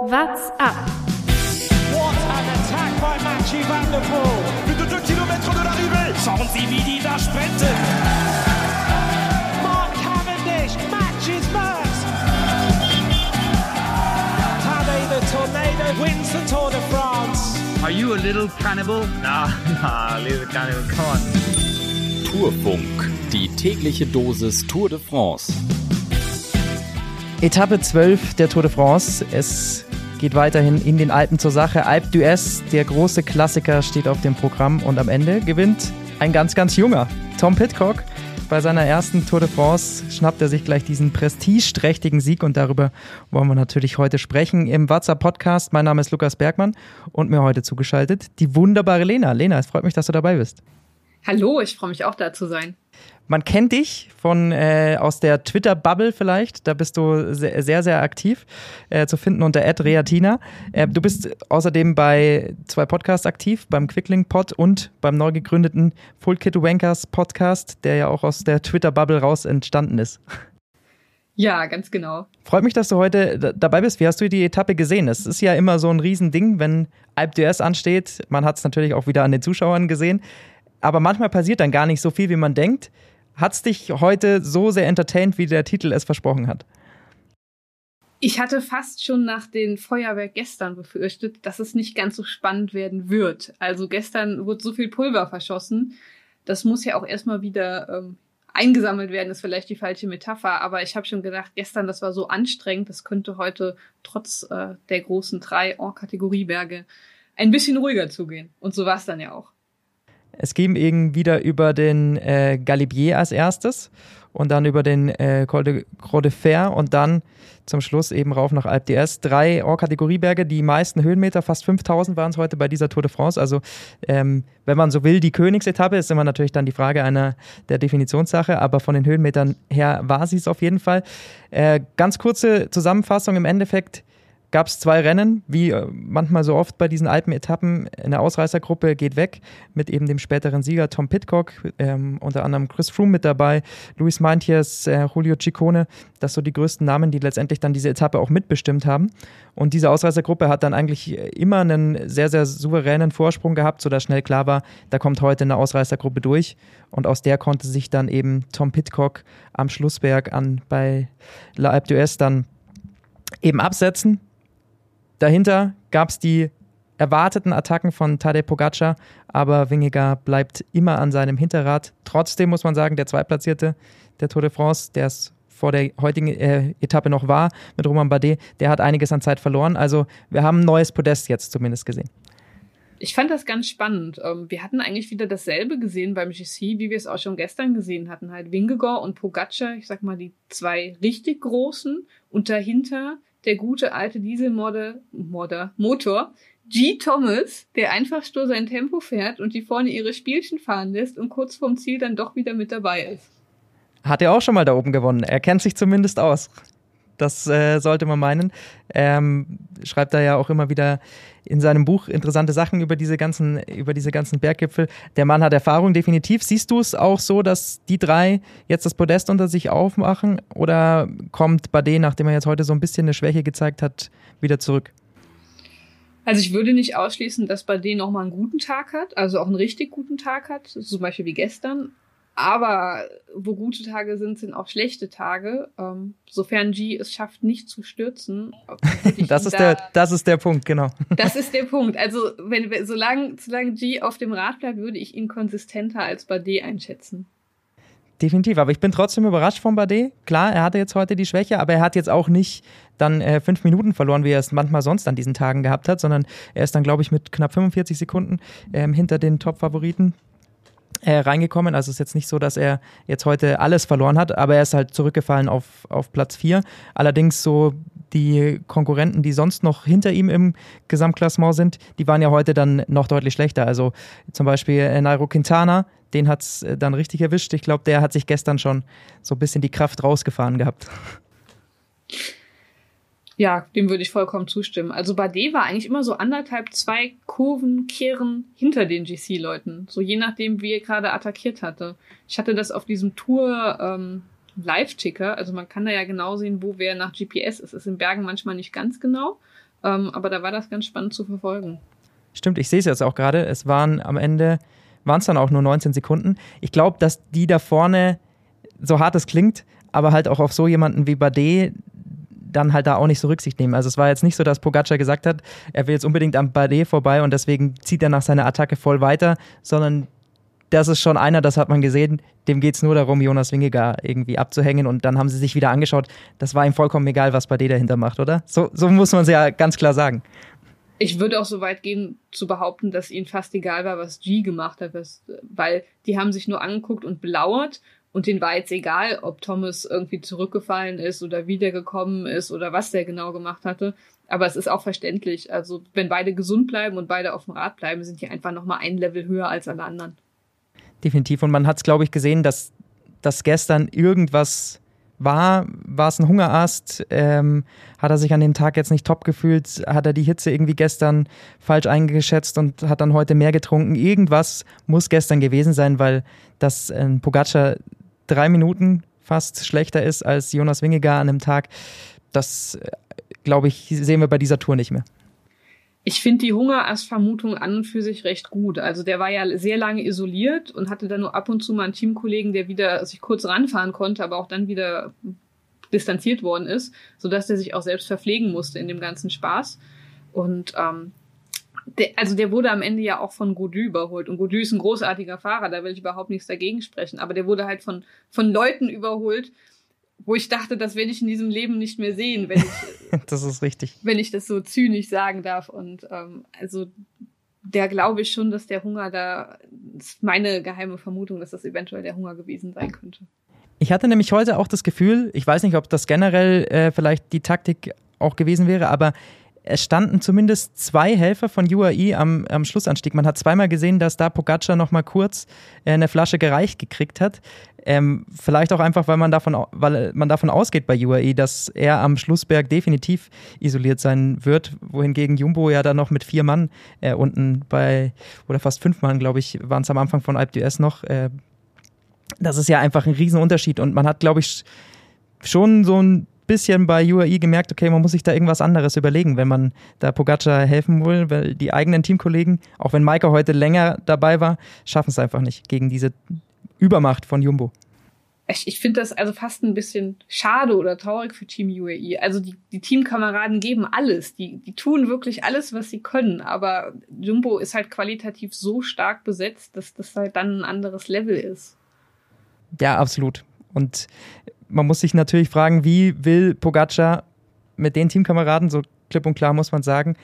What's up? What an attack by Mathieu Van der Poel. Plus de 2 km de l'arrivée. Schauen Sie, wie die da sprinten. Mark Cavendish matches Merckx. Tadej the Tornado wins the Tour de France. Are you a little cannibal? Nah, nah, little cannibal, come on. Tourfunk, die tägliche Dosis Tour de France. Etappe 12 der Tour de France. Es geht weiterhin in den Alpen zur Sache. Alpe d'Huez, der große Klassiker, steht auf dem Programm und am Ende gewinnt ein ganz, ganz junger Tom Pitcock. Bei seiner ersten Tour de France schnappt er sich gleich diesen prestigeträchtigen Sieg und darüber wollen wir natürlich heute sprechen im WhatsApp Podcast. Mein Name ist Lukas Bergmann und mir heute zugeschaltet die wunderbare Lena. Lena, es freut mich, dass du dabei bist. Hallo, ich freue mich auch da zu sein. Man kennt dich von äh, aus der Twitter-Bubble vielleicht. Da bist du sehr, sehr, sehr aktiv äh, zu finden unter @reatina. Äh, du bist außerdem bei zwei Podcasts aktiv, beim Quickling Pod und beim neu gegründeten Full Kid Wankers Podcast, der ja auch aus der Twitter-Bubble raus entstanden ist. Ja, ganz genau. Freut mich, dass du heute dabei bist. Wie hast du die Etappe gesehen? Es ist ja immer so ein Riesending, wenn Alp d'Huez ansteht. Man hat es natürlich auch wieder an den Zuschauern gesehen. Aber manchmal passiert dann gar nicht so viel, wie man denkt. Hat es dich heute so sehr entertained, wie der Titel es versprochen hat? Ich hatte fast schon nach dem Feuerwerk gestern befürchtet, dass es nicht ganz so spannend werden wird. Also gestern wurde so viel Pulver verschossen. Das muss ja auch erstmal wieder ähm, eingesammelt werden, ist vielleicht die falsche Metapher. Aber ich habe schon gedacht, gestern, das war so anstrengend, das könnte heute trotz äh, der großen drei En-Kategorieberge ein bisschen ruhiger zugehen. Und so war es dann ja auch. Es ging eben wieder über den äh, Galibier als erstes und dann über den äh, Col de Croix de Fer und dann zum Schluss eben rauf nach Alpe d'Huez. Drei Or-Kategorieberge, die meisten Höhenmeter, fast 5000 waren es heute bei dieser Tour de France. Also ähm, wenn man so will, die Königsetappe ist immer natürlich dann die Frage einer der Definitionssache, aber von den Höhenmetern her war sie es auf jeden Fall. Äh, ganz kurze Zusammenfassung im Endeffekt gab es zwei Rennen, wie äh, manchmal so oft bei diesen Alpen-Etappen. Eine Ausreißergruppe geht weg mit eben dem späteren Sieger Tom Pitcock, ähm, unter anderem Chris Froome mit dabei, Luis Meintjes, äh, Julio Ciccone. Das so die größten Namen, die letztendlich dann diese Etappe auch mitbestimmt haben. Und diese Ausreißergruppe hat dann eigentlich immer einen sehr, sehr souveränen Vorsprung gehabt, sodass schnell klar war, da kommt heute eine Ausreißergruppe durch. Und aus der konnte sich dann eben Tom Pitcock am Schlussberg an bei La Alpe d'Huez dann eben absetzen Dahinter gab es die erwarteten Attacken von Tadej Pogacar, aber Wingegar bleibt immer an seinem Hinterrad. Trotzdem muss man sagen, der Zweitplatzierte der Tour de France, der es vor der heutigen äh, Etappe noch war mit Roman Bardet, der hat einiges an Zeit verloren. Also wir haben ein neues Podest jetzt zumindest gesehen. Ich fand das ganz spannend. Ähm, wir hatten eigentlich wieder dasselbe gesehen beim GC, wie wir es auch schon gestern gesehen hatten. Halt Wingegor und Pogacar, ich sag mal die zwei richtig großen und dahinter der gute alte Dieselmodder, Modder, Motor, G. Thomas, der einfach nur sein Tempo fährt und die vorne ihre Spielchen fahren lässt und kurz vorm Ziel dann doch wieder mit dabei ist. Hat er auch schon mal da oben gewonnen. Er kennt sich zumindest aus. Das äh, sollte man meinen. Ähm, schreibt er ja auch immer wieder in seinem Buch interessante Sachen über diese ganzen, über diese ganzen Berggipfel. Der Mann hat Erfahrung, definitiv. Siehst du es auch so, dass die drei jetzt das Podest unter sich aufmachen? Oder kommt Bardet, nachdem er jetzt heute so ein bisschen eine Schwäche gezeigt hat, wieder zurück? Also ich würde nicht ausschließen, dass Bardet nochmal einen guten Tag hat, also auch einen richtig guten Tag hat, zum Beispiel wie gestern. Aber wo gute Tage sind, sind auch schlechte Tage. Ähm, sofern G es schafft, nicht zu stürzen. Das ist, da, der, das ist der Punkt, genau. Das ist der Punkt. Also, wenn, solange, solange G auf dem Rad bleibt, würde ich ihn konsistenter als Bardet einschätzen. Definitiv, aber ich bin trotzdem überrascht von Bardet. Klar, er hatte jetzt heute die Schwäche, aber er hat jetzt auch nicht dann äh, fünf Minuten verloren, wie er es manchmal sonst an diesen Tagen gehabt hat, sondern er ist dann, glaube ich, mit knapp 45 Sekunden ähm, hinter den Top-Favoriten äh, reingekommen. Also es ist jetzt nicht so, dass er jetzt heute alles verloren hat, aber er ist halt zurückgefallen auf, auf Platz 4. Allerdings so die Konkurrenten, die sonst noch hinter ihm im Gesamtklassement sind, die waren ja heute dann noch deutlich schlechter. Also zum Beispiel äh, Nairo Quintana, den hat es äh, dann richtig erwischt. Ich glaube, der hat sich gestern schon so ein bisschen die Kraft rausgefahren gehabt. Ja, dem würde ich vollkommen zustimmen. Also Bardet war eigentlich immer so anderthalb, zwei Kurven, Kehren hinter den GC-Leuten. So je nachdem, wie er gerade attackiert hatte. Ich hatte das auf diesem Tour ähm, Live-Ticker. Also man kann da ja genau sehen, wo wer nach GPS ist. Ist in Bergen manchmal nicht ganz genau. Ähm, aber da war das ganz spannend zu verfolgen. Stimmt, ich sehe es jetzt auch gerade. Es waren am Ende, waren es dann auch nur 19 Sekunden. Ich glaube, dass die da vorne, so hart es klingt, aber halt auch auf so jemanden wie Bade dann halt da auch nicht so Rücksicht nehmen. Also es war jetzt nicht so, dass Pogacar gesagt hat, er will jetzt unbedingt am Bade vorbei und deswegen zieht er nach seiner Attacke voll weiter, sondern das ist schon einer, das hat man gesehen, dem geht es nur darum, Jonas Wingegar irgendwie abzuhängen und dann haben sie sich wieder angeschaut. Das war ihm vollkommen egal, was Bade dahinter macht, oder? So, so muss man es ja ganz klar sagen. Ich würde auch so weit gehen zu behaupten, dass ihnen fast egal war, was G gemacht hat, weil die haben sich nur angeguckt und belauert und denen war jetzt egal, ob Thomas irgendwie zurückgefallen ist oder wiedergekommen ist oder was der genau gemacht hatte. Aber es ist auch verständlich. Also wenn beide gesund bleiben und beide auf dem Rad bleiben, sind die einfach nochmal ein Level höher als alle anderen. Definitiv. Und man hat es, glaube ich, gesehen, dass, dass gestern irgendwas war, war es ein Hungerast? Ähm, hat er sich an dem Tag jetzt nicht top gefühlt? Hat er die Hitze irgendwie gestern falsch eingeschätzt und hat dann heute mehr getrunken? Irgendwas muss gestern gewesen sein, weil das äh, Pogacar drei Minuten fast schlechter ist als Jonas Wingegar an einem Tag. Das, äh, glaube ich, sehen wir bei dieser Tour nicht mehr. Ich finde die Hungerass-Vermutung an und für sich recht gut. Also der war ja sehr lange isoliert und hatte dann nur ab und zu mal einen Teamkollegen, der wieder sich kurz ranfahren konnte, aber auch dann wieder distanziert worden ist, sodass der sich auch selbst verpflegen musste in dem ganzen Spaß. Und ähm, der, also der wurde am Ende ja auch von Godu überholt. Und Godu ist ein großartiger Fahrer, da will ich überhaupt nichts dagegen sprechen. Aber der wurde halt von, von Leuten überholt, wo ich dachte, das werde ich in diesem Leben nicht mehr sehen, wenn ich das ist richtig, wenn ich das so zynisch sagen darf. Und ähm, also der glaube ich schon, dass der Hunger da ist meine geheime Vermutung, dass das eventuell der Hunger gewesen sein könnte. Ich hatte nämlich heute auch das Gefühl, ich weiß nicht, ob das generell äh, vielleicht die Taktik auch gewesen wäre, aber es standen zumindest zwei Helfer von UAE am, am Schlussanstieg. Man hat zweimal gesehen, dass da Pogacar noch mal kurz äh, eine Flasche gereicht gekriegt hat. Ähm, vielleicht auch einfach, weil man, davon, weil man davon ausgeht bei UAE, dass er am Schlussberg definitiv isoliert sein wird, wohingegen Jumbo ja dann noch mit vier Mann äh, unten bei, oder fast fünf Mann, glaube ich, waren es am Anfang von Alp d'Huez noch. Äh, das ist ja einfach ein Riesenunterschied und man hat, glaube ich, schon so ein bisschen bei UAE gemerkt, okay, man muss sich da irgendwas anderes überlegen, wenn man da Pogacar helfen will, weil die eigenen Teamkollegen, auch wenn Maike heute länger dabei war, schaffen es einfach nicht gegen diese Übermacht von Jumbo. Ich, ich finde das also fast ein bisschen schade oder traurig für Team UAE. Also die, die Teamkameraden geben alles. Die, die tun wirklich alles, was sie können. Aber Jumbo ist halt qualitativ so stark besetzt, dass das halt dann ein anderes Level ist. Ja, absolut. Und man muss sich natürlich fragen, wie will Pogacar mit den Teamkameraden, so klipp und klar muss man sagen,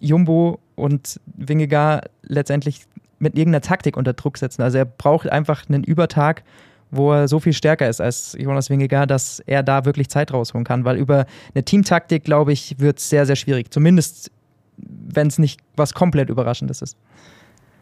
Jumbo und Wingegar letztendlich mit irgendeiner Taktik unter Druck setzen. Also er braucht einfach einen Übertag, wo er so viel stärker ist als Jonas Wingegar, dass er da wirklich Zeit rausholen kann. Weil über eine Teamtaktik, glaube ich, wird es sehr, sehr schwierig. Zumindest, wenn es nicht was komplett Überraschendes ist.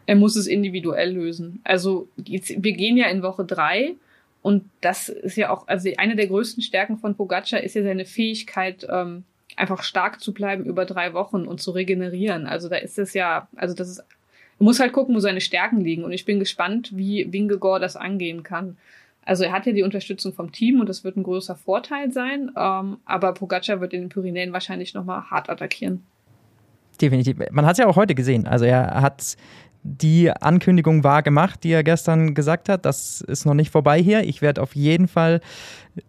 Er muss es individuell lösen. Also wir gehen ja in Woche drei und das ist ja auch, also eine der größten Stärken von Pogacar ist ja seine Fähigkeit, ähm, einfach stark zu bleiben über drei Wochen und zu regenerieren. Also da ist es ja, also das ist, man muss halt gucken, wo seine Stärken liegen. Und ich bin gespannt, wie Wingegor das angehen kann. Also er hat ja die Unterstützung vom Team und das wird ein größer Vorteil sein. Ähm, aber Pogacar wird in den Pyrenäen wahrscheinlich nochmal hart attackieren. Definitiv. Man hat es ja auch heute gesehen. Also er hat die Ankündigung war gemacht, die er gestern gesagt hat. Das ist noch nicht vorbei hier. Ich werde auf jeden Fall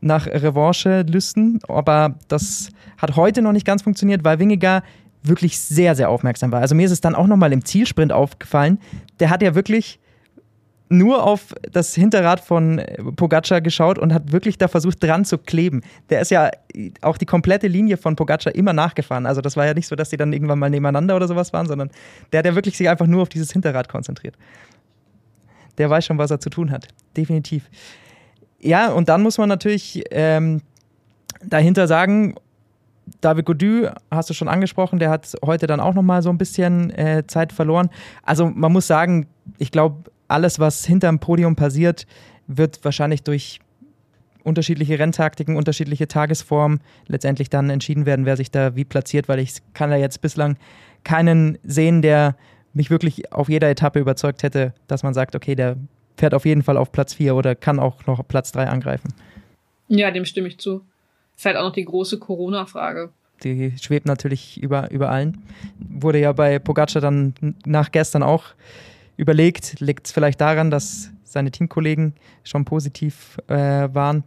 nach Revanche lüsten. Aber das hat heute noch nicht ganz funktioniert, weil Wingegar wirklich sehr, sehr aufmerksam war. Also mir ist es dann auch nochmal im Zielsprint aufgefallen. Der hat ja wirklich nur auf das Hinterrad von Pogacar geschaut und hat wirklich da versucht dran zu kleben. Der ist ja auch die komplette Linie von Pogacar immer nachgefahren. Also das war ja nicht so, dass die dann irgendwann mal nebeneinander oder sowas waren, sondern der hat ja wirklich sich einfach nur auf dieses Hinterrad konzentriert. Der weiß schon, was er zu tun hat. Definitiv. Ja, und dann muss man natürlich ähm, dahinter sagen, David Godu hast du schon angesprochen, der hat heute dann auch nochmal so ein bisschen äh, Zeit verloren. Also man muss sagen, ich glaube, alles, was hinterm Podium passiert, wird wahrscheinlich durch unterschiedliche Renntaktiken, unterschiedliche Tagesformen letztendlich dann entschieden werden, wer sich da wie platziert, weil ich kann da jetzt bislang keinen sehen, der mich wirklich auf jeder Etappe überzeugt hätte, dass man sagt, okay, der fährt auf jeden Fall auf Platz 4 oder kann auch noch Platz 3 angreifen. Ja, dem stimme ich zu. Ist halt auch noch die große Corona-Frage. die schwebt natürlich über, über allen. Wurde ja bei Pogacar dann nach gestern auch überlegt, liegt es vielleicht daran, dass seine Teamkollegen schon positiv äh, waren.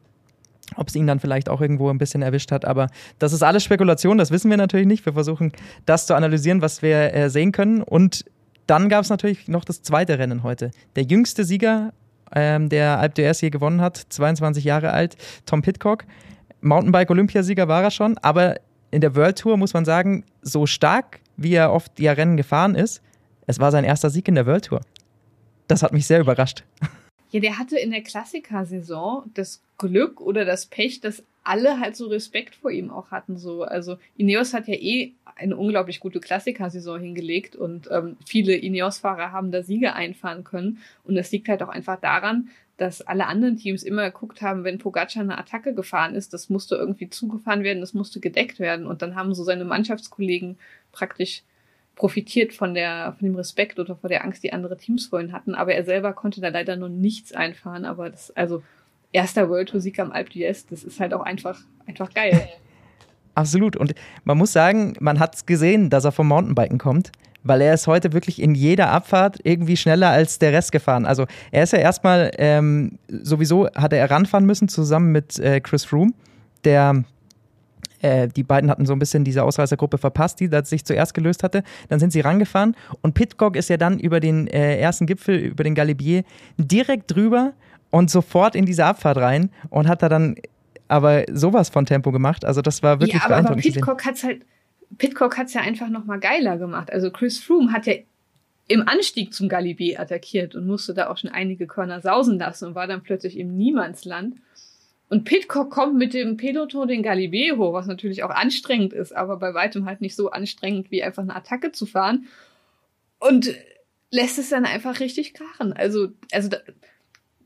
Ob es ihn dann vielleicht auch irgendwo ein bisschen erwischt hat. Aber das ist alles Spekulation, das wissen wir natürlich nicht. Wir versuchen das zu analysieren, was wir äh, sehen können. Und dann gab es natürlich noch das zweite Rennen heute. Der jüngste Sieger, ähm, der Alp d'Huez hier gewonnen hat, 22 Jahre alt, Tom Pitcock. Mountainbike-Olympiasieger war er schon, aber in der World Tour muss man sagen, so stark, wie er oft ja Rennen gefahren ist, es war sein erster Sieg in der World Tour. Das hat mich sehr überrascht. Ja, der hatte in der Klassiker-Saison das Glück oder das Pech, dass alle halt so Respekt vor ihm auch hatten. So, also Ineos hat ja eh eine unglaublich gute Klassiker-Saison hingelegt und ähm, viele Ineos-Fahrer haben da Siege einfahren können. Und das liegt halt auch einfach daran, dass alle anderen Teams immer geguckt haben, wenn Pogacar eine Attacke gefahren ist, das musste irgendwie zugefahren werden, das musste gedeckt werden. Und dann haben so seine Mannschaftskollegen praktisch profitiert von der, von dem Respekt oder vor der Angst, die andere Teams vorhin hatten. Aber er selber konnte da leider noch nichts einfahren. Aber das, also, erster World Tour Sieg am Alp d'Huez, das ist halt auch einfach, einfach geil. Absolut. Und man muss sagen, man hat gesehen, dass er vom Mountainbiken kommt, weil er ist heute wirklich in jeder Abfahrt irgendwie schneller als der Rest gefahren. Also er ist ja erstmal, ähm, sowieso hatte er ranfahren müssen zusammen mit äh, Chris Froome, der äh, die beiden hatten so ein bisschen diese Ausreißergruppe verpasst, die sich zuerst gelöst hatte. Dann sind sie rangefahren und Pitcock ist ja dann über den äh, ersten Gipfel, über den Galibier, direkt drüber und sofort in diese Abfahrt rein und hat da dann aber sowas von Tempo gemacht. Also das war wirklich ja, aber, beeindruckend. Aber Pitcock hat es halt, Pitcock hat's ja einfach nochmal geiler gemacht. Also Chris Froome hat ja im Anstieg zum Galibier attackiert und musste da auch schon einige Körner sausen lassen und war dann plötzlich im Niemandsland. Und Pitcock kommt mit dem Peloton den Galibier hoch, was natürlich auch anstrengend ist, aber bei weitem halt nicht so anstrengend, wie einfach eine Attacke zu fahren. Und lässt es dann einfach richtig krachen. Also, also da,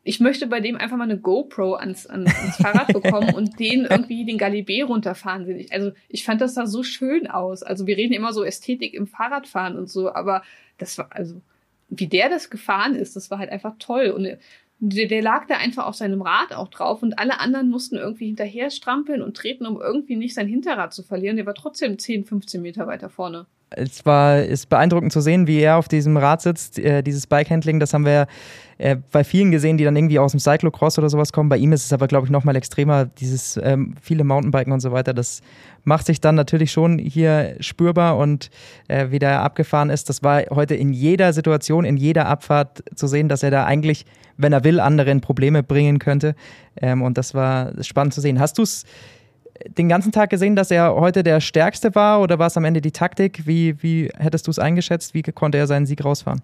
ich möchte bei dem einfach mal eine GoPro ans, ans, ans Fahrrad bekommen und den irgendwie den Galibier runterfahren sehen. Also ich fand das da so schön aus. Also wir reden immer so Ästhetik im Fahrradfahren und so, aber das war, also wie der das gefahren ist, das war halt einfach toll. Und der, der lag da einfach auf seinem Rad auch drauf und alle anderen mussten irgendwie hinterher strampeln und treten, um irgendwie nicht sein Hinterrad zu verlieren. Der war trotzdem 10, 15 Meter weiter vorne. Es war ist beeindruckend zu sehen, wie er auf diesem Rad sitzt. Äh, dieses Bikehandling, das haben wir äh, bei vielen gesehen, die dann irgendwie aus dem Cyclocross oder sowas kommen. Bei ihm ist es aber, glaube ich, noch mal extremer. Dieses ähm, viele Mountainbiken und so weiter, das macht sich dann natürlich schon hier spürbar und äh, wie der abgefahren ist. Das war heute in jeder Situation, in jeder Abfahrt zu sehen, dass er da eigentlich wenn er will, anderen Probleme bringen könnte. Ähm, und das war spannend zu sehen. Hast du es den ganzen Tag gesehen, dass er heute der Stärkste war oder war es am Ende die Taktik? Wie, wie hättest du es eingeschätzt? Wie konnte er seinen Sieg rausfahren?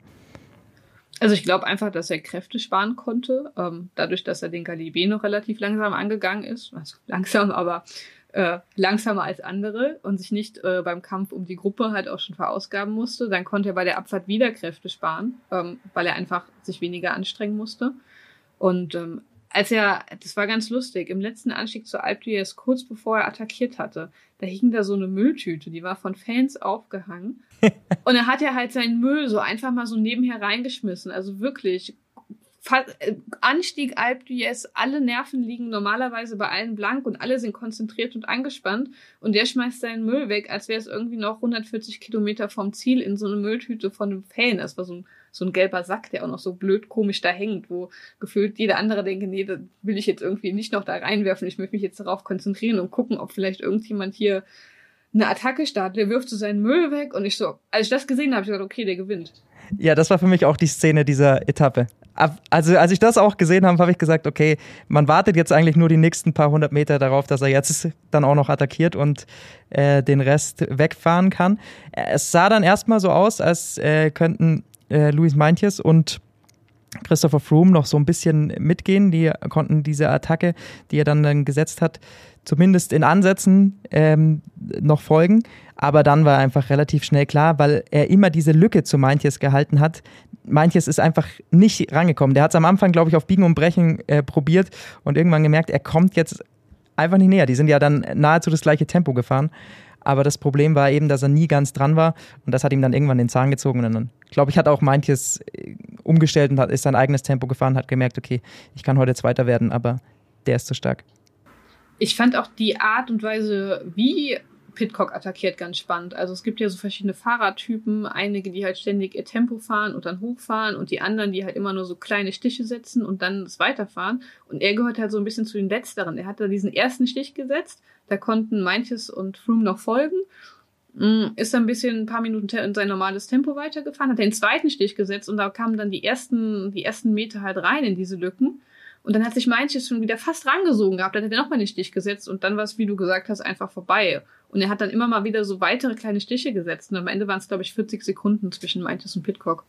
Also ich glaube einfach, dass er Kräfte sparen konnte, ähm, dadurch, dass er den Galibier noch relativ langsam angegangen ist. Also langsam, aber äh, langsamer als andere und sich nicht äh, beim Kampf um die Gruppe halt auch schon verausgaben musste. Dann konnte er bei der Abfahrt wieder Kräfte sparen, ähm, weil er einfach sich weniger anstrengen musste. Und ähm, als er, das war ganz lustig, im letzten Anstieg zur Alp d'Huez, kurz bevor er attackiert hatte, da hing da so eine Mülltüte, die war von Fans aufgehangen. und er hat ja halt seinen Müll so einfach mal so nebenher reingeschmissen. Also wirklich Anstieg Alp d'Huez, alle Nerven liegen normalerweise bei allen blank und alle sind konzentriert und angespannt und der schmeißt seinen Müll weg, als wäre es irgendwie noch 140 Kilometer vom Ziel in so eine Mülltüte von einem Fan. Das war so ein, so ein gelber Sack, der auch noch so blöd komisch da hängt, wo gefühlt jeder andere denkt, nee, da will ich jetzt irgendwie nicht noch da reinwerfen, ich möchte mich jetzt darauf konzentrieren und gucken, ob vielleicht irgendjemand hier eine Attacke startet. Der wirft so seinen Müll weg und ich so, als ich das gesehen habe, habe ich gesagt, okay, der gewinnt. Ja, das war für mich auch die Szene dieser Etappe. Also als ich das auch gesehen habe, habe ich gesagt, okay, man wartet jetzt eigentlich nur die nächsten paar hundert Meter darauf, dass er jetzt dann auch noch attackiert und äh, den Rest wegfahren kann. Es sah dann erstmal so aus, als äh, könnten äh, Luis Meintjes und Christopher Froome noch so ein bisschen mitgehen. Die konnten diese Attacke, die er dann, dann gesetzt hat, zumindest in Ansätzen ähm, noch folgen. Aber dann war einfach relativ schnell klar, weil er immer diese Lücke zu Meintjes gehalten hat. Meintjes ist einfach nicht rangekommen. Der hat es am Anfang, glaube ich, auf Biegen und Brechen äh, probiert und irgendwann gemerkt, er kommt jetzt einfach nicht näher. Die sind ja dann nahezu das gleiche Tempo gefahren. Aber das Problem war eben, dass er nie ganz dran war und das hat ihm dann irgendwann den Zahn gezogen. Und dann, glaube ich, hat auch äh, umgestellt und hat, ist sein eigenes Tempo gefahren, hat gemerkt, okay, ich kann heute Zweiter werden, aber der ist zu stark. Ich fand auch die Art und Weise, wie Pitcock attackiert ganz spannend. Also es gibt ja so verschiedene Fahrertypen, einige, die halt ständig ihr Tempo fahren und dann hochfahren und die anderen, die halt immer nur so kleine Stiche setzen und dann das weiterfahren. Und er gehört halt so ein bisschen zu den Letzteren. Er hat da diesen ersten Stich gesetzt, da konnten Meintjes und Froome noch folgen ist ein bisschen ein paar Minuten in sein normales Tempo weitergefahren, hat den zweiten Stich gesetzt und da kamen dann die ersten, die ersten Meter halt rein in diese Lücken. Und dann hat sich manches schon wieder fast rangesogen gehabt. Dann hat er nochmal den Stich gesetzt und dann war es, wie du gesagt hast, einfach vorbei. Und er hat dann immer mal wieder so weitere kleine Stiche gesetzt. Und am Ende waren es, glaube ich, 40 Sekunden zwischen Manches und Pitcock.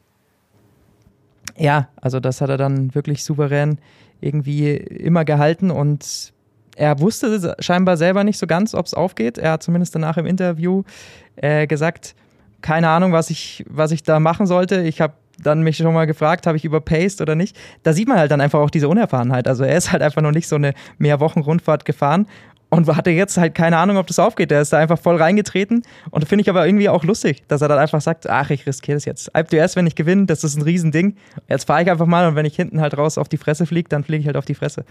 Ja, also das hat er dann wirklich souverän irgendwie immer gehalten und er wusste scheinbar selber nicht so ganz, ob es aufgeht. Er hat zumindest danach im Interview äh, gesagt, keine Ahnung, was ich, was ich da machen sollte. Ich habe dann mich schon mal gefragt, habe ich überpaced oder nicht. Da sieht man halt dann einfach auch diese Unerfahrenheit. Also er ist halt einfach noch nicht so eine Mehrwochen-Rundfahrt gefahren und hatte jetzt halt keine Ahnung, ob das aufgeht. Der ist da einfach voll reingetreten und finde ich aber irgendwie auch lustig, dass er dann einfach sagt, ach, ich riskiere das jetzt. Alp erst, wenn ich gewinne, das ist ein Riesending. Jetzt fahre ich einfach mal und wenn ich hinten halt raus auf die Fresse fliege, dann fliege ich halt auf die Fresse.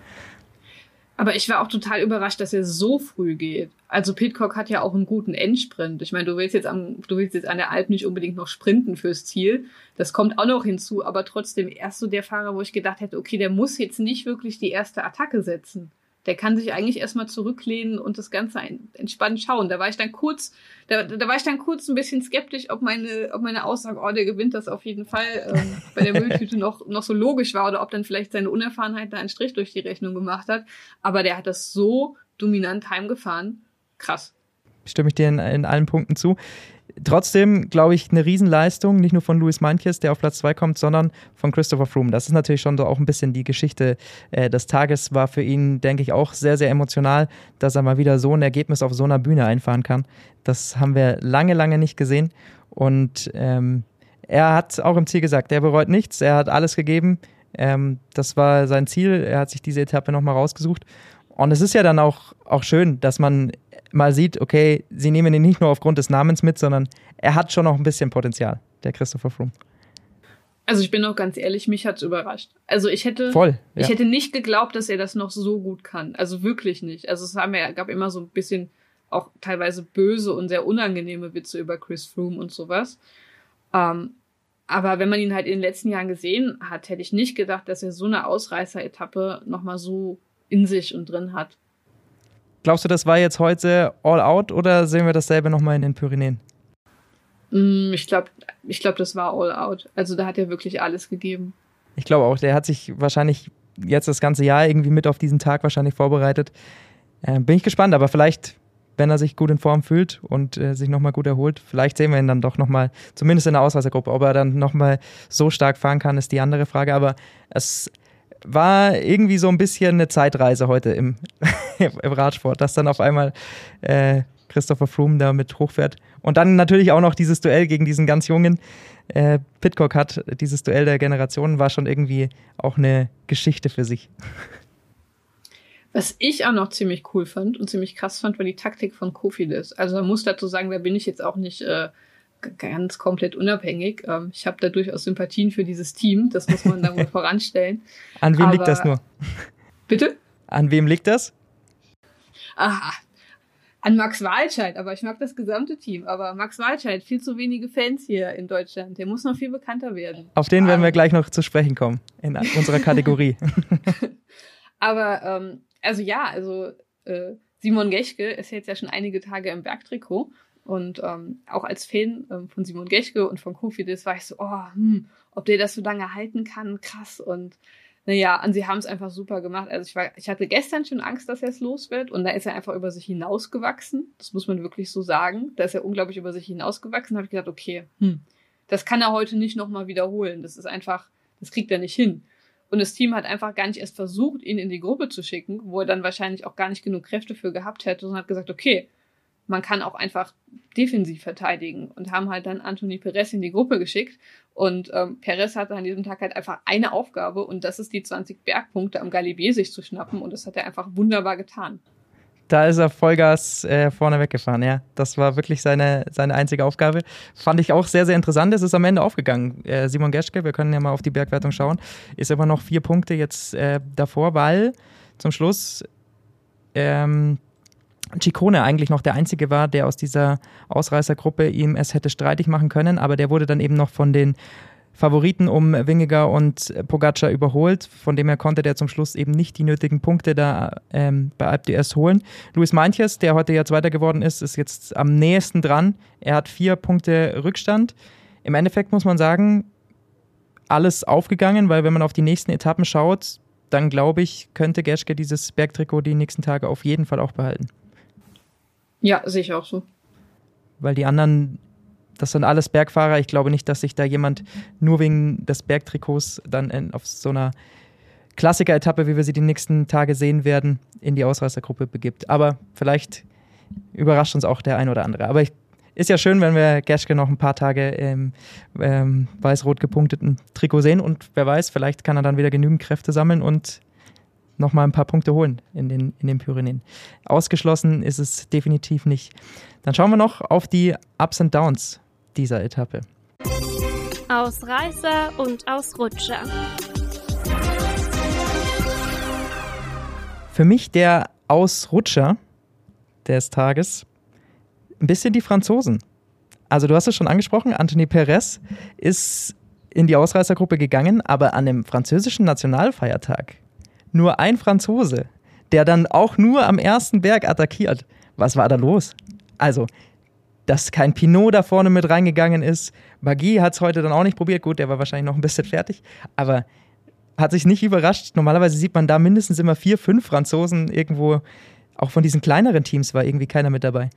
Aber ich war auch total überrascht, dass er so früh geht. Also Pitcock hat ja auch einen guten Endsprint. Ich meine, du willst jetzt am, du willst jetzt an der Alp nicht unbedingt noch sprinten fürs Ziel. Das kommt auch noch hinzu, aber trotzdem erst so der Fahrer, wo ich gedacht hätte, okay, der muss jetzt nicht wirklich die erste Attacke setzen der kann sich eigentlich erstmal zurücklehnen und das Ganze entspannt schauen. Da war ich dann kurz, da, da war ich dann kurz ein bisschen skeptisch, ob meine, ob meine Aussage, oh, der gewinnt das auf jeden Fall, ähm, bei der Mülltüte noch, noch so logisch war oder ob dann vielleicht seine Unerfahrenheit da einen Strich durch die Rechnung gemacht hat. Aber der hat das so dominant heimgefahren. Krass. Stimme ich dir in, in allen Punkten zu trotzdem, glaube ich, eine Riesenleistung, nicht nur von Luis Manches, der auf Platz 2 kommt, sondern von Christopher Froome. Das ist natürlich schon so auch ein bisschen die Geschichte äh, des Tages, war für ihn, denke ich, auch sehr, sehr emotional, dass er mal wieder so ein Ergebnis auf so einer Bühne einfahren kann. Das haben wir lange, lange nicht gesehen. Und ähm, er hat auch im Ziel gesagt, er bereut nichts, er hat alles gegeben. Ähm, das war sein Ziel, er hat sich diese Etappe nochmal rausgesucht. Und es ist ja dann auch, auch schön, dass man mal sieht, okay, sie nehmen ihn nicht nur aufgrund des Namens mit, sondern er hat schon noch ein bisschen Potenzial, der Christopher Froome. Also ich bin auch ganz ehrlich, mich hat's überrascht. Also ich hätte, Voll, ja. ich hätte nicht geglaubt, dass er das noch so gut kann. Also wirklich nicht. Also es haben ja, gab immer so ein bisschen auch teilweise böse und sehr unangenehme Witze über Chris Froome und sowas. Ähm, aber wenn man ihn halt in den letzten Jahren gesehen hat, hätte ich nicht gedacht, dass er so eine Ausreißer-Etappe nochmal so in sich und drin hat. Glaubst du, das war jetzt heute all out oder sehen wir dasselbe nochmal in den Pyrenäen? Mm, ich glaube, ich glaub, das war all out. Also da hat er wirklich alles gegeben. Ich glaube auch, der hat sich wahrscheinlich jetzt das ganze Jahr irgendwie mit auf diesen Tag wahrscheinlich vorbereitet. Äh, bin ich gespannt, aber vielleicht, wenn er sich gut in Form fühlt und äh, sich nochmal gut erholt, vielleicht sehen wir ihn dann doch nochmal, zumindest in der Ausreißergruppe. Ob er dann nochmal so stark fahren kann, ist die andere Frage. Aber es war irgendwie so ein bisschen eine Zeitreise heute im, im Radsport, dass dann auf einmal äh, Christopher Froome da mit hochfährt. Und dann natürlich auch noch dieses Duell gegen diesen ganz jungen äh, Pitcock hat. Dieses Duell der Generationen war schon irgendwie auch eine Geschichte für sich. Was ich auch noch ziemlich cool fand und ziemlich krass fand, war die Taktik von Kofidis. Also man muss dazu sagen, da bin ich jetzt auch nicht äh, ganz komplett unabhängig. Ähm, ich habe da durchaus Sympathien für dieses Team, das muss man da wohl voranstellen. An wem Aber, liegt das nur? Bitte? An wem liegt das? Aha, an Max Walscheid, aber ich mag das gesamte Team. Aber Max Walscheid, viel zu wenige Fans hier in Deutschland. Der muss noch viel bekannter werden. Auf den werden wir gleich noch zu sprechen kommen in unserer Kategorie. aber ähm, also ja, also äh, Simon Geschke ist jetzt ja schon einige Tage im Bergtrikot und ähm, auch als Fan ähm, von Simon Geschke und von Kofidis war ich so, oh, hm, ob der das so lange halten kann, krass. Und naja, und sie haben es einfach super gemacht. Also ich war, ich hatte gestern schon Angst, dass er es los wird und da ist er einfach über sich hinausgewachsen. Das muss man wirklich so sagen. Da ist er unglaublich über sich hinausgewachsen. Da habe ich gedacht, okay, hm, das kann er heute nicht nochmal wiederholen. Das ist einfach, das kriegt er nicht hin. Und das Team hat einfach gar nicht erst versucht, ihn in die Gruppe zu schicken, wo er dann wahrscheinlich auch gar nicht genug Kräfte für gehabt hätte, sondern hat gesagt, okay, man kann auch einfach defensiv verteidigen und haben halt dann Anthony Perez in die Gruppe geschickt. Und ähm, Perez hatte an diesem Tag halt einfach eine Aufgabe und das ist die 20 Bergpunkte am Galibier sich zu schnappen und das hat er einfach wunderbar getan. Da ist er Vollgas äh, vorne weggefahren, ja. Das war wirklich seine, seine einzige Aufgabe. Fand ich auch sehr, sehr interessant. Es ist am Ende aufgegangen. Äh, Simon Geschke, wir können ja mal auf die Bergwertung schauen, ist immer noch vier Punkte jetzt äh, davor, weil zum Schluss ähm, Ciccone eigentlich noch der Einzige war, der aus dieser Ausreißergruppe ihm es hätte streitig machen können, aber der wurde dann eben noch von den Favoriten um Wingegar und Pogacar überholt. Von dem her konnte der zum Schluss eben nicht die nötigen Punkte da ähm, bei Alp d'Huez holen. Luis Meintjes, der heute ja Zweiter geworden ist, ist jetzt am nächsten dran. Er hat vier Punkte Rückstand. Im Endeffekt muss man sagen, alles aufgegangen, weil wenn man auf die nächsten Etappen schaut, dann glaube ich, könnte Geschke dieses Bergtrikot die nächsten Tage auf jeden Fall auch behalten. Ja, sehe ich auch so. Weil die anderen, das sind alles Bergfahrer. Ich glaube nicht, dass sich da jemand nur wegen des Bergtrikots dann in, auf so einer Klassiker-Etappe, wie wir sie die nächsten Tage sehen werden, in die Ausreißergruppe begibt. Aber vielleicht überrascht uns auch der ein oder andere. Aber ich, ist ja schön, wenn wir Geschke noch ein paar Tage im ähm, weiß-rot gepunkteten Trikot sehen und wer weiß, vielleicht kann er dann wieder genügend Kräfte sammeln und nochmal ein paar Punkte holen in den, in den Pyrenäen. Ausgeschlossen ist es definitiv nicht. Dann schauen wir noch auf die Ups und Downs dieser Etappe. Ausreißer und Ausrutscher. Für mich der Ausrutscher des Tages ein bisschen die Franzosen. Also du hast es schon angesprochen, Anthony Perez ist in die Ausreißergruppe gegangen, aber an dem französischen Nationalfeiertag nur ein Franzose, der dann auch nur am ersten Berg attackiert. Was war da los? Also, dass kein Pinot da vorne mit reingegangen ist. Magui hat es heute dann auch nicht probiert. Gut, der war wahrscheinlich noch ein bisschen fertig. Aber hat sich nicht überrascht. Normalerweise sieht man da mindestens immer vier, fünf Franzosen irgendwo. Auch von diesen kleineren Teams war irgendwie keiner mit dabei.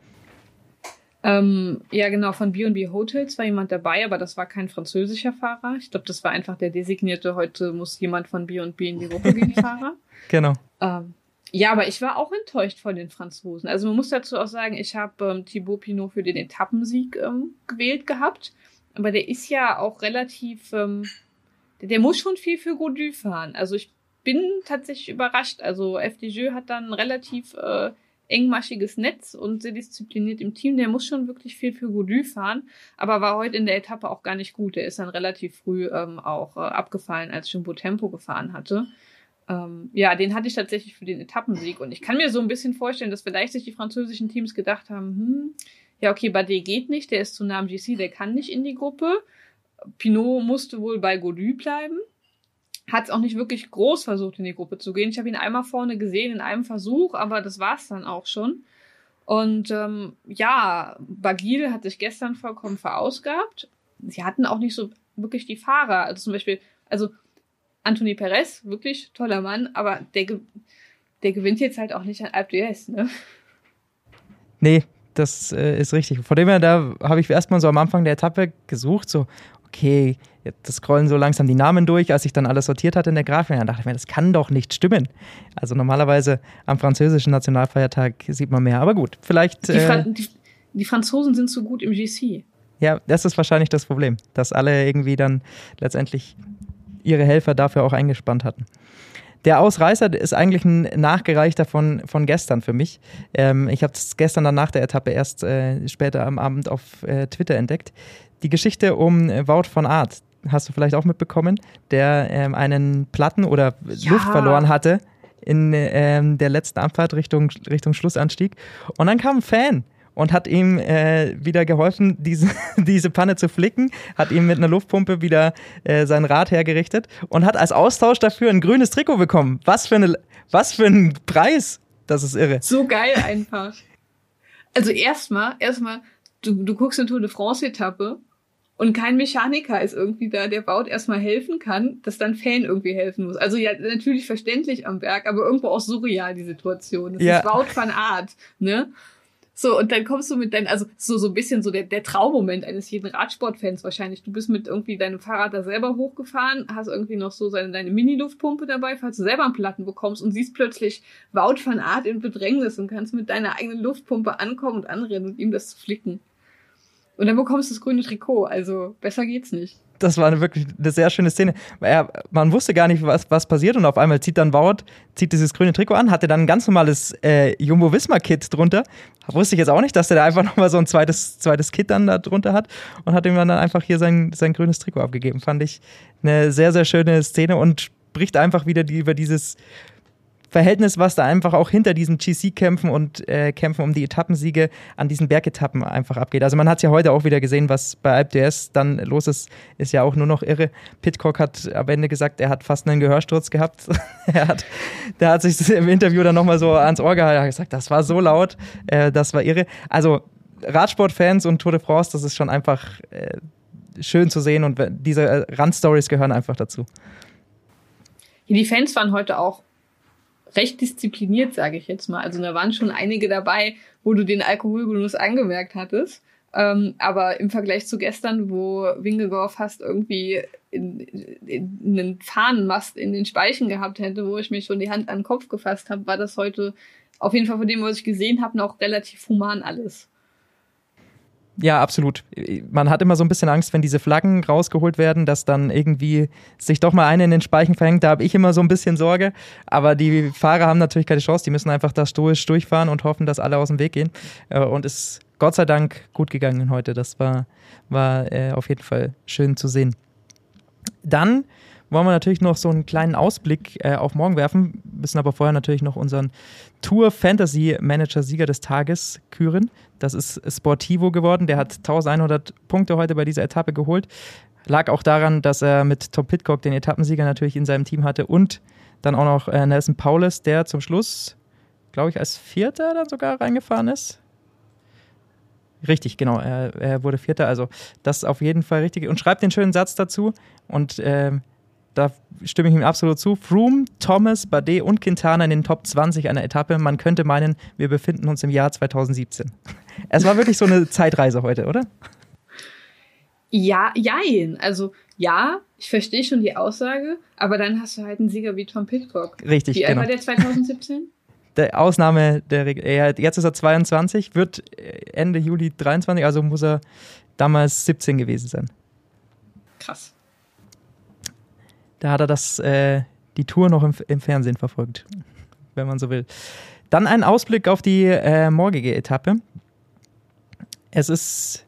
Ähm, ja, genau, von B&B Hotels war jemand dabei, aber das war kein französischer Fahrer. Ich glaube, das war einfach der designierte, heute muss jemand von B&B in die Gruppe gehen, Fahrer. Genau. Ähm, ja, aber ich war auch enttäuscht von den Franzosen. Also man muss dazu auch sagen, ich habe ähm, Thibaut Pinot für den Etappensieg ähm, gewählt gehabt. Aber der ist ja auch relativ, ähm, der, der muss schon viel für Godu fahren. Also ich bin tatsächlich überrascht. Also FDJ hat dann relativ äh, engmaschiges Netz und sehr diszipliniert im Team. Der muss schon wirklich viel für Godu fahren, aber war heute in der Etappe auch gar nicht gut. Der ist dann relativ früh ähm, auch äh, abgefallen, als Jumbo Tempo gefahren hatte. Ähm, ja, den hatte ich tatsächlich für den Etappensieg und ich kann mir so ein bisschen vorstellen, dass vielleicht sich die französischen Teams gedacht haben, hm, ja, okay, Bardet geht nicht, der ist zu nah am GC, der kann nicht in die Gruppe. Pinot musste wohl bei Godu bleiben hat es auch nicht wirklich groß versucht, in die Gruppe zu gehen. Ich habe ihn einmal vorne gesehen in einem Versuch, aber das war es dann auch schon. Und ähm, ja, Bagil hat sich gestern vollkommen verausgabt. Sie hatten auch nicht so wirklich die Fahrer. Also zum Beispiel, also Anthony Perez, wirklich toller Mann, aber der, der gewinnt jetzt halt auch nicht an Alp d'Huez, ne? Nee, das äh, ist richtig. Von dem her, da habe ich erstmal so am Anfang der Etappe gesucht, so, okay, das scrollen so langsam die Namen durch, als ich dann alles sortiert hatte in der Grafik. Dann dachte ich mir, das kann doch nicht stimmen. Also normalerweise am französischen Nationalfeiertag sieht man mehr. Aber gut, vielleicht. Die, Fra äh, die, die Franzosen sind so gut im GC. Ja, das ist wahrscheinlich das Problem, dass alle irgendwie dann letztendlich ihre Helfer dafür auch eingespannt hatten. Der Ausreißer ist eigentlich ein Nachgereichter von, von gestern für mich. Ähm, ich habe es gestern dann nach der Etappe erst äh, später am Abend auf äh, Twitter entdeckt. Die Geschichte um äh, Wout von Art, hast du vielleicht auch mitbekommen, der ähm, einen Platten oder ja. Luft verloren hatte in ähm, der letzten Abfahrt Richtung, Richtung Schlussanstieg. Und dann kam ein Fan und hat ihm äh, wieder geholfen, diese, diese Panne zu flicken, hat ihm mit einer Luftpumpe wieder äh, sein Rad hergerichtet und hat als Austausch dafür ein grünes Trikot bekommen. Was für, eine, was für ein Preis! Das ist irre. So geil einfach. Also erstmal, erstmal, du, du guckst eine Tour de France-Etappe und kein Mechaniker ist irgendwie da, der baut erstmal helfen kann, dass dann Fan irgendwie helfen muss. Also ja, natürlich verständlich am Berg, aber irgendwo auch surreal die Situation. Das ja. ist Wout van Art, ne? So, und dann kommst du mit deinem, also so, so ein bisschen so der, der Traummoment eines jeden Radsportfans wahrscheinlich. Du bist mit irgendwie deinem Fahrrad da selber hochgefahren, hast irgendwie noch so seine, deine Mini-Luftpumpe dabei, falls du selber einen Platten bekommst und siehst plötzlich Wout van Art in Bedrängnis und kannst mit deiner eigenen Luftpumpe ankommen und anrennen und ihm das flicken. Und dann bekommst du das grüne Trikot. Also besser geht's nicht. Das war eine wirklich eine sehr schöne Szene. Man wusste gar nicht, was, was passiert und auf einmal zieht dann Wout, zieht dieses grüne Trikot an, hatte dann ein ganz normales äh, Jumbo-Visma-Kit drunter. Wusste ich jetzt auch nicht, dass er da einfach nochmal so ein zweites, zweites Kit dann da drunter hat und hat ihm dann einfach hier sein, sein grünes Trikot abgegeben. Fand ich eine sehr, sehr schöne Szene und spricht einfach wieder die, über dieses Verhältnis, was da einfach auch hinter diesen GC-Kämpfen und äh, Kämpfen um die Etappensiege an diesen Bergetappen einfach abgeht. Also man hat es ja heute auch wieder gesehen, was bei AlpDS dann los ist, ist ja auch nur noch irre. Pitcock hat am Ende gesagt, er hat fast einen Gehörsturz gehabt. er hat, der hat sich im Interview dann nochmal so ans Ohr gehalten, hat gesagt, das war so laut, äh, das war irre. Also Radsportfans und Tour de France, das ist schon einfach äh, schön zu sehen und diese äh, Randstories gehören einfach dazu. Die Fans waren heute auch recht diszipliniert, sage ich jetzt mal. Also da waren schon einige dabei, wo du den Alkoholgenuss angemerkt hattest. Ähm, aber im Vergleich zu gestern, wo Wingegor fast irgendwie in, in, in einen Fahnenmast in den Speichen gehabt hätte, wo ich mir schon die Hand an den Kopf gefasst habe, war das heute auf jeden Fall von dem, was ich gesehen habe, noch relativ human alles. Ja, absolut. Man hat immer so ein bisschen Angst, wenn diese Flaggen rausgeholt werden, dass dann irgendwie sich doch mal eine in den Speichen verhängt. Da habe ich immer so ein bisschen Sorge. Aber die Fahrer haben natürlich keine Chance. Die müssen einfach da stoisch durchfahren und hoffen, dass alle aus dem Weg gehen. Äh, und ist Gott sei Dank gut gegangen heute. Das war, war äh, auf jeden Fall schön zu sehen. Dann wollen wir natürlich noch so einen kleinen Ausblick äh, auf morgen werfen, müssen aber vorher natürlich noch unseren Tour Fantasy Manager Sieger des Tages küren. Das ist Sportivo geworden. Der hat 1100 Punkte heute bei dieser Etappe geholt. Lag auch daran, dass er mit Tom Pitcock den Etappensieger natürlich in seinem Team hatte und dann auch noch äh, Nelson Paulus, der zum Schluss, glaube ich, als Vierter dann sogar reingefahren ist. Richtig, genau. Er, er, wurde Vierter. Also das ist auf jeden Fall richtig. Und schreibt den schönen Satz dazu. Und äh, da stimme ich ihm absolut zu. Froome, Thomas, Bardet und Quintana in den Top 20 einer Etappe. Man könnte meinen, wir befinden uns im Jahr 2017. Es war wirklich so eine Zeitreise heute, oder? Ja, jein. Also ja, ich verstehe schon die Aussage, aber dann hast du halt einen Sieger wie Tom Pitcock. Richtig, Wie alt genau. war der 2017? Der Ausnahme der Regel. Jetzt ist er 22, wird Ende Juli 23, also muss er damals 17 gewesen sein. Krass. Da hat er das, äh, die Tour noch im, im, Fernsehen verfolgt, wenn man so will. Dann ein Ausblick auf die äh, morgige Etappe. Es ist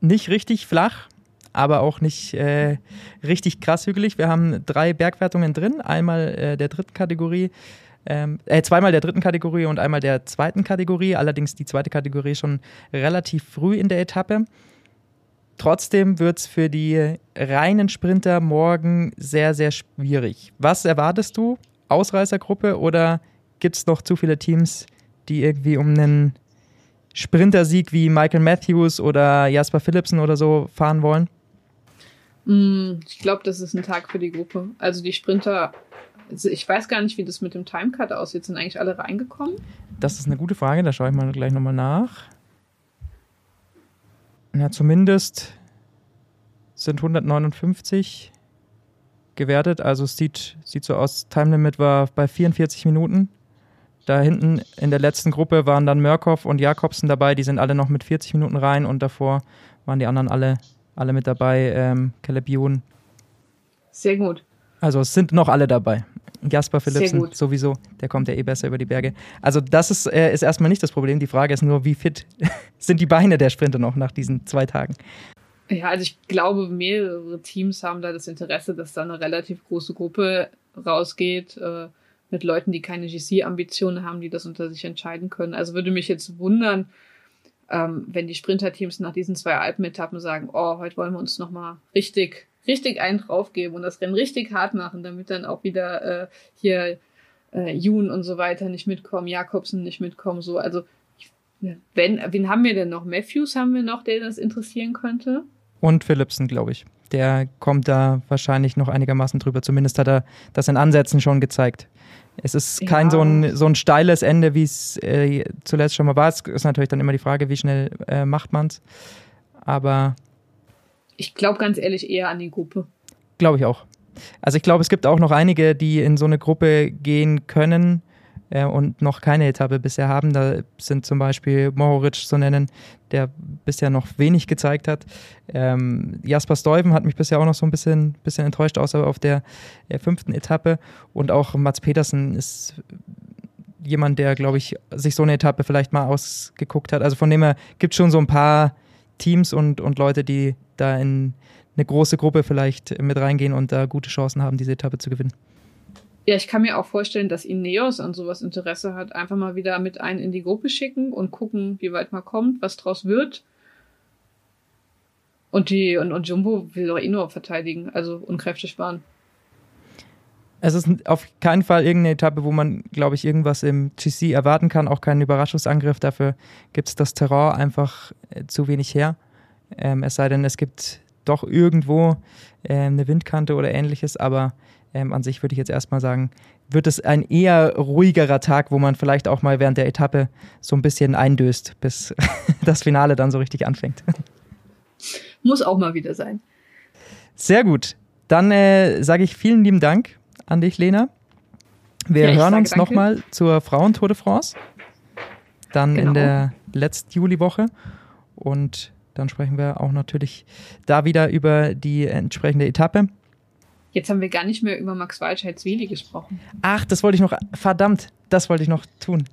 nicht richtig flach, aber auch nicht äh, richtig krass hügelig. Wir haben drei Bergwertungen drin. Einmal äh, der dritten Kategorie, ähm, äh, zweimal der dritten Kategorie und einmal der zweiten Kategorie. Allerdings die zweite Kategorie schon relativ früh in der Etappe. Trotzdem wird es für die reinen Sprinter morgen sehr, sehr schwierig. Was erwartest du? Ausreißergruppe oder gibt es noch zu viele Teams, die irgendwie um einen Sprintersieg wie Michael Matthews oder Jasper Philipsen oder so fahren wollen? Mm, ich glaube, das ist ein Tag für die Gruppe. Also die Sprinter, also ich weiß gar nicht, wie das mit dem Timecut aussieht. Sind eigentlich alle reingekommen? Das ist eine gute Frage, da schaue ich mal gleich nochmal nach. Ja, zumindest sind 159 gewertet. Also es sieht, sieht so aus, Time Limit war bei 44 Minuten. Da hinten in der letzten Gruppe waren dann Mörkow und Jakobsen dabei, die sind alle noch mit 40 Minuten rein und davor waren die anderen alle, alle mit dabei, ähm, Caleb Ewan. Sehr gut. Also es sind noch alle dabei. Jasper Philipsen sowieso, der kommt ja eh besser über die Berge. Also das ist, äh, ist erstmal nicht das Problem. Die Frage ist nur, wie fit sind die Beine der Sprinter noch nach diesen zwei Tagen? Ja, also ich glaube, mehrere Teams haben da das Interesse, dass da eine relativ große Gruppe rausgeht äh, mit Leuten, die keine GC-Ambitionen haben, die das unter sich entscheiden können. Also würde mich jetzt wundern, ähm, wenn die Sprinterteams nach diesen zwei Alpenetappen sagen, oh, heute wollen wir uns nochmal richtig richtig einen draufgeben und das Rennen richtig hart machen, damit dann auch wieder äh, hier äh, Jun und so weiter nicht mitkommen, Jakobsen nicht mitkommen, so. Also, wenn, wen haben wir denn noch? Matthews haben wir noch, der das interessieren könnte? Und Philipsen, glaube ich. Der kommt da wahrscheinlich noch einigermaßen drüber. Zumindest hat er das in Ansätzen schon gezeigt. Es ist kein ja. so, ein, so ein steiles Ende, wie es äh, zuletzt schon mal war. Es ist natürlich dann immer die Frage, wie schnell äh, macht man es. Aber ich glaube ganz ehrlich eher an die Gruppe. Glaube ich auch. Also ich glaube, es gibt auch noch einige, die in so eine Gruppe gehen können äh, und noch keine Etappe bisher haben. Da sind zum Beispiel Mohoric zu nennen, der bisher noch wenig gezeigt hat. Ähm, Jasper Stuyven hat mich bisher auch noch so ein bisschen, bisschen enttäuscht, außer auf der, der fünften Etappe. Und auch Mats Petersen ist jemand, der, glaube ich, sich so eine Etappe vielleicht mal ausgeguckt hat. Also von dem her gibt es schon so ein paar Teams und, und Leute, die da in eine große Gruppe vielleicht mit reingehen und da gute Chancen haben, diese Etappe zu gewinnen. Ja, ich kann mir auch vorstellen, dass Ineos an sowas Interesse hat. Einfach mal wieder mit einen in die Gruppe schicken und gucken, wie weit man kommt, was draus wird. Und die, und, und Jumbo will doch eh nur verteidigen, also und Kräfte sparen. Es ist auf keinen Fall irgendeine Etappe, wo man, glaube ich, irgendwas im GC erwarten kann. Auch keinen Überraschungsangriff. Dafür gibt es das Terrain einfach äh, zu wenig her. Ähm, es sei denn, es gibt doch irgendwo äh, eine Windkante oder ähnliches. Aber ähm, an sich würde ich jetzt erstmal sagen, wird es ein eher ruhigerer Tag, wo man vielleicht auch mal während der Etappe so ein bisschen eindöst, bis das Finale dann so richtig anfängt. Muss auch mal wieder sein. Sehr gut. Dann äh, sage ich vielen lieben Dank an dich, Lena. Wir Ja, hören uns nochmal zur Frauen-Tour de France. Dann in Genau. der letzten Juliwoche. Und dann sprechen wir auch natürlich da wieder über die entsprechende Etappe. Jetzt haben wir gar nicht mehr über Max Walscheid-Zweli gesprochen. Ach, das wollte ich noch, verdammt, das wollte ich noch tun.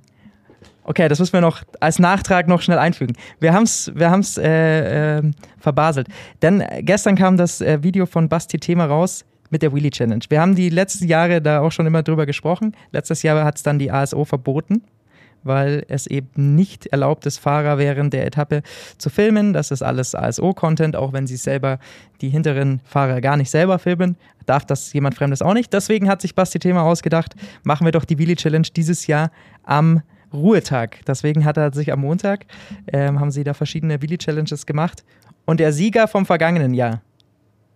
Okay, das müssen wir noch als Nachtrag noch schnell einfügen. Wir haben es wir haben's, äh, äh, verbaselt. Denn gestern kam das äh, Video von Basti Thema raus mit der Wheelie Challenge. Wir haben die letzten Jahre da auch schon immer drüber gesprochen. Letztes Jahr hat es dann die ASO verboten, weil es eben nicht erlaubt ist, Fahrer während der Etappe zu filmen. Das ist alles ASO-Content, auch wenn sie selber die hinteren Fahrer gar nicht selber filmen, darf das jemand Fremdes auch nicht. Deswegen hat sich Basti Thema ausgedacht, machen wir doch die Wheelie Challenge dieses Jahr am Ruhetag. Deswegen hat er sich am Montag, ähm, haben sie da verschiedene Wheelie Challenges gemacht. Und der Sieger vom vergangenen Jahr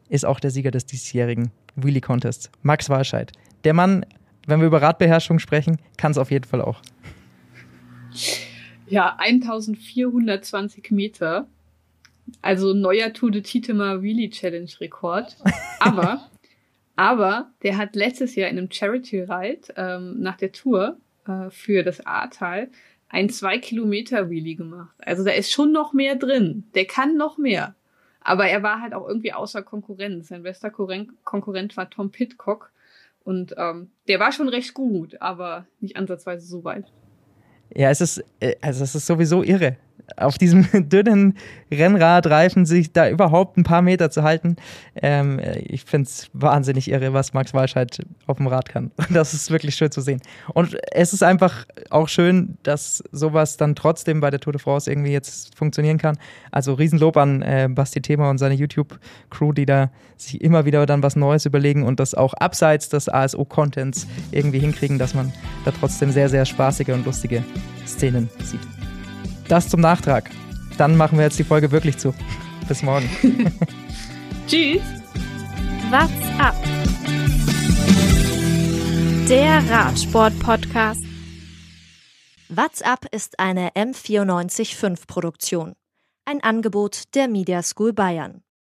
ist auch der Sieger des diesjährigen Wheelie Contests, Max Walscheid. Der Mann, wenn wir über Radbeherrschung sprechen, kann es auf jeden Fall auch. Ja, 1420 Meter. Also neuer Tour de Titemer Wheelie Challenge Rekord. Aber, aber der hat letztes Jahr in einem Charity Ride ähm, nach der Tour äh, für das Ahrtal ein 2 Kilometer Wheelie gemacht. Also da ist schon noch mehr drin. Der kann noch mehr. Aber er war halt auch irgendwie außer Konkurrenz. Sein bester Konkurrent, war Tom Pitcock. Und ähm, der war schon recht gut, aber nicht ansatzweise so weit. Ja, es ist, äh, also es ist sowieso irre. Auf diesem dünnen Rennradreifen sich da überhaupt ein paar Meter zu halten. Ähm, äh, ich finde es wahnsinnig irre, was Max Walscheid auf dem Rad kann. Das ist wirklich schön zu sehen. Und es ist einfach auch schön, dass sowas dann trotzdem bei der Tour de France irgendwie jetzt funktionieren kann. Also Riesenlob an äh, Basti Thema und seine YouTube-Crew, die da sich immer wieder dann was Neues überlegen und das auch abseits des ASO-Contents irgendwie hinkriegen, dass man da trotzdem sehr, sehr spaßige und lustige Szenen sieht. Das zum Nachtrag. Dann machen wir jetzt die Folge wirklich zu. Bis morgen. Tschüss! What's up? Der Radsport-Podcast. What's Up ist eine M945 Produktion. Ein Angebot der Media School Bayern.